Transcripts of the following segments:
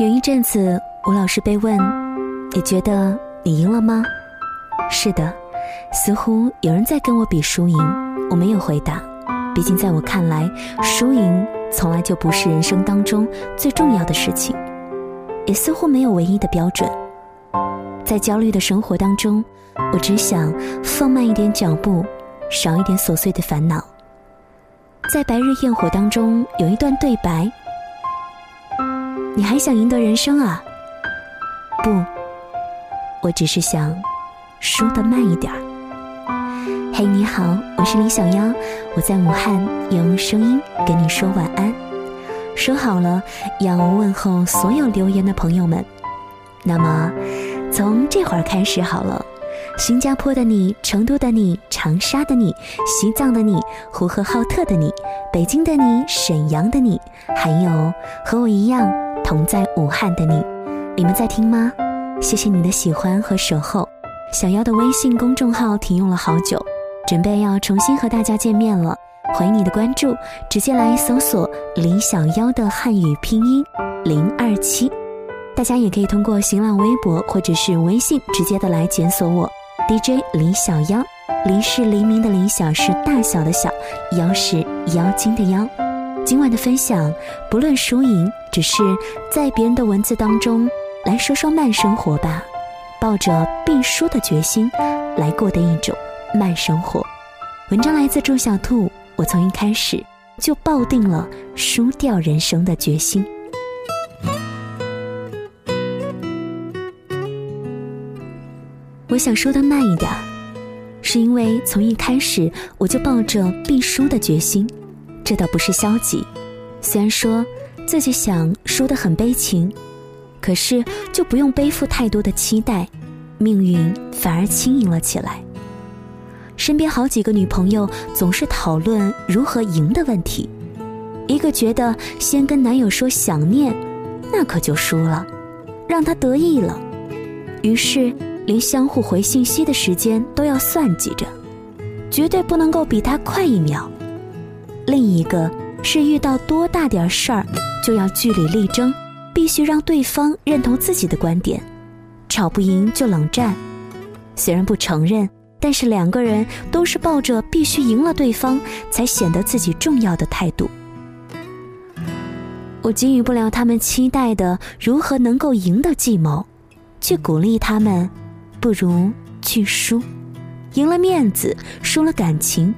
有一阵子，我老是被问：“你觉得你赢了吗？”是的，似乎有人在跟我比输赢。我没有回答，毕竟在我看来，输赢从来就不是人生当中最重要的事情，也似乎没有唯一的标准。在焦虑的生活当中，我只想放慢一点脚步，少一点琐碎的烦恼。在白日焰火当中，有一段对白。你还想赢得人生啊？不，我只是想输的慢一点儿。嘿，你好，我是李小妖，我在武汉用声音跟你说晚安。说好了要问候所有留言的朋友们，那么从这会儿开始好了。新加坡的你，成都的你，长沙的你，西藏的你，呼和浩特的你，北京的你，沈阳的你，还有和我一样。同在武汉的你，你们在听吗？谢谢你的喜欢和守候。小妖的微信公众号停用了好久，准备要重新和大家见面了。欢迎你的关注，直接来搜索李小妖的汉语拼音零二七。大家也可以通过新浪微博或者是微信直接的来检索我 DJ 李小妖。黎是黎明的黎，小是大小的小，妖是妖精的妖。今晚的分享，不论输赢，只是在别人的文字当中来说说慢生活吧，抱着必输的决心来过的一种慢生活。文章来自朱小兔，我从一开始就抱定了输掉人生的决心。我想说的慢一点，是因为从一开始我就抱着必输的决心。这倒不是消极，虽然说自己想输得很悲情，可是就不用背负太多的期待，命运反而轻盈了起来。身边好几个女朋友总是讨论如何赢的问题，一个觉得先跟男友说想念，那可就输了，让他得意了，于是连相互回信息的时间都要算计着，绝对不能够比他快一秒。另一个是遇到多大点事儿，就要据理力争，必须让对方认同自己的观点，吵不赢就冷战。虽然不承认，但是两个人都是抱着必须赢了对方才显得自己重要的态度。我给予不了他们期待的如何能够赢的计谋，去鼓励他们，不如去输，赢了面子，输了感情，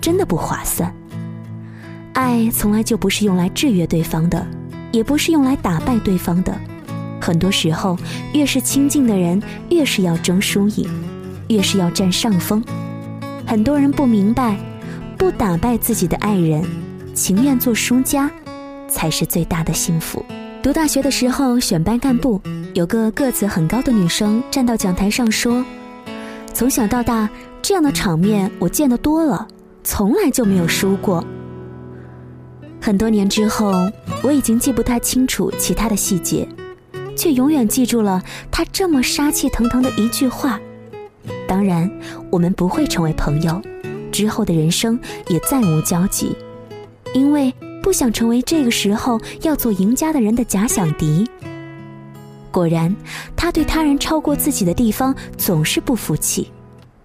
真的不划算。爱从来就不是用来制约对方的，也不是用来打败对方的。很多时候，越是亲近的人，越是要争输赢，越是要占上风。很多人不明白，不打败自己的爱人，情愿做输家，才是最大的幸福。读大学的时候，选班干部，有个个子很高的女生站到讲台上说：“从小到大，这样的场面我见得多了，从来就没有输过。”很多年之后，我已经记不太清楚其他的细节，却永远记住了他这么杀气腾腾的一句话。当然，我们不会成为朋友，之后的人生也再无交集，因为不想成为这个时候要做赢家的人的假想敌。果然，他对他人超过自己的地方总是不服气，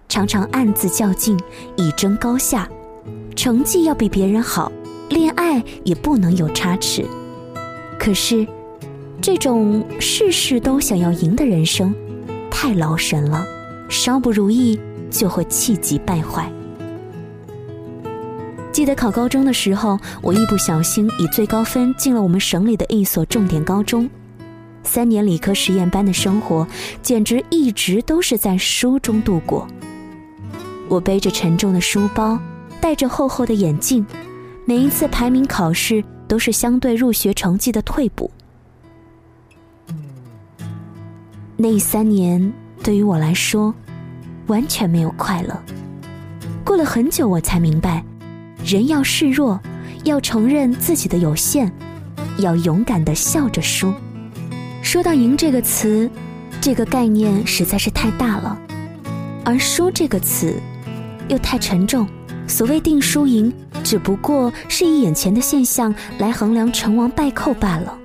常常暗自较劲，以争高下，成绩要比别人好。恋爱也不能有差池，可是，这种事事都想要赢的人生，太劳神了，稍不如意就会气急败坏。记得考高中的时候，我一不小心以最高分进了我们省里的一所重点高中，三年理科实验班的生活，简直一直都是在书中度过。我背着沉重的书包，戴着厚厚的眼镜。每一次排名考试都是相对入学成绩的退步。那三年对于我来说，完全没有快乐。过了很久，我才明白，人要示弱，要承认自己的有限，要勇敢的笑着输。说到“赢”这个词，这个概念实在是太大了，而“输”这个词，又太沉重。所谓定输赢，只不过是以眼前的现象来衡量成王败寇罢了。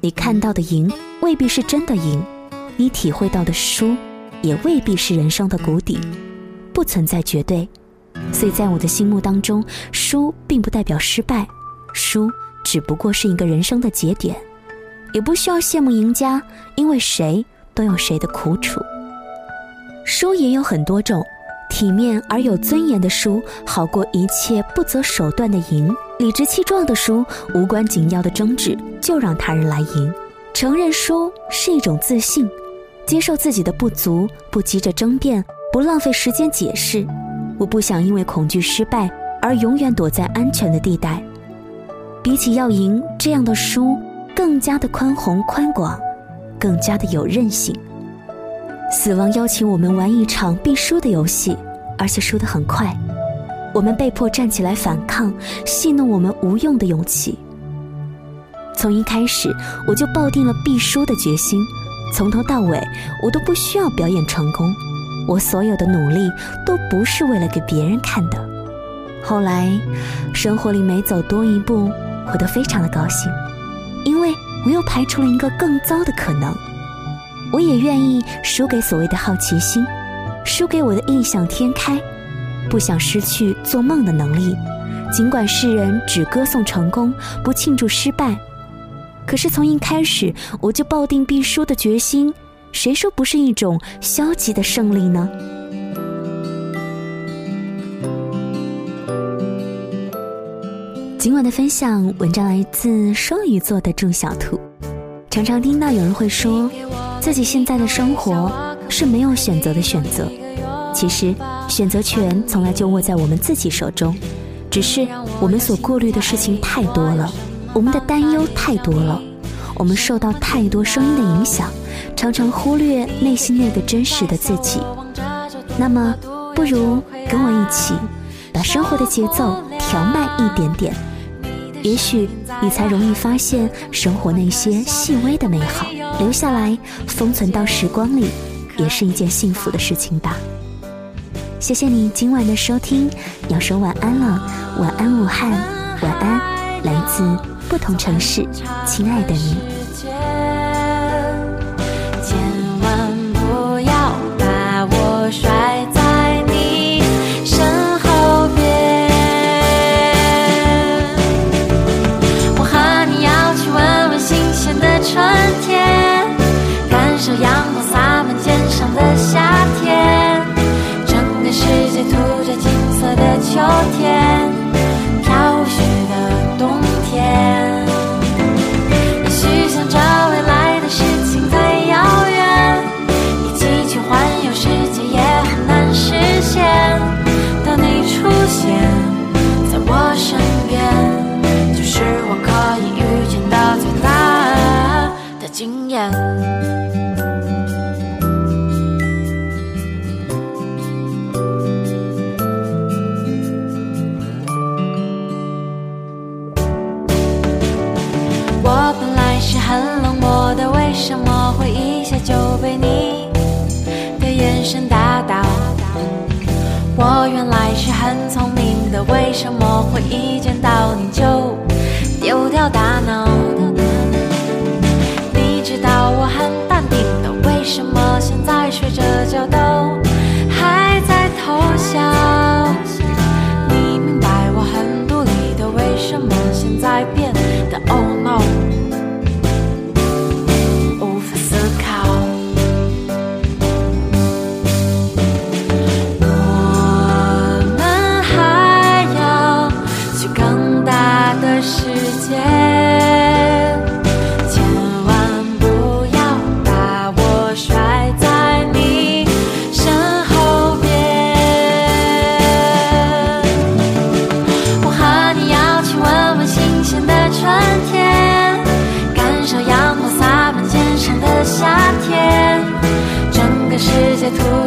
你看到的赢未必是真的赢，你体会到的输也未必是人生的谷底，不存在绝对。所以在我的心目当中，输并不代表失败，输只不过是一个人生的节点，也不需要羡慕赢家，因为谁都有谁的苦楚。输也有很多种，体面而有尊严的输，好过一切不择手段的赢；理直气壮的输，无关紧要的争执就让他人来赢。承认输是一种自信，接受自己的不足，不急着争辩，不浪费时间解释。我不想因为恐惧失败而永远躲在安全的地带。比起要赢，这样的输更加的宽宏宽广，更加的有韧性。死亡邀请我们玩一场必输的游戏，而且输得很快。我们被迫站起来反抗，戏弄我们无用的勇气。从一开始，我就抱定了必输的决心。从头到尾，我都不需要表演成功。我所有的努力都不是为了给别人看的。后来，生活里每走多一步，我都非常的高兴，因为我又排除了一个更糟的可能。我也愿意输给所谓的好奇心，输给我的异想天开，不想失去做梦的能力。尽管世人只歌颂成功，不庆祝失败，可是从一开始我就抱定必输的决心。谁说不是一种消极的胜利呢？今晚的分享文章来自双鱼座的祝小兔。常常听到有人会说。自己现在的生活是没有选择的选择，其实选择权从来就握在我们自己手中，只是我们所顾虑的事情太多了，我们的担忧太多了，我们受到太多声音的影响，常常忽略内心那个真实的自己。那么，不如跟我一起，把生活的节奏调慢一点点，也许你才容易发现生活那些细微的美好。留下来，封存到时光里，也是一件幸福的事情吧。谢谢你今晚的收听，要说晚安了，晚安武汉，晚安来自不同城市，亲爱的你。为什么会一下就被你的眼神打倒？我原来是很聪明的，为什么会一见到你就丢掉大脑？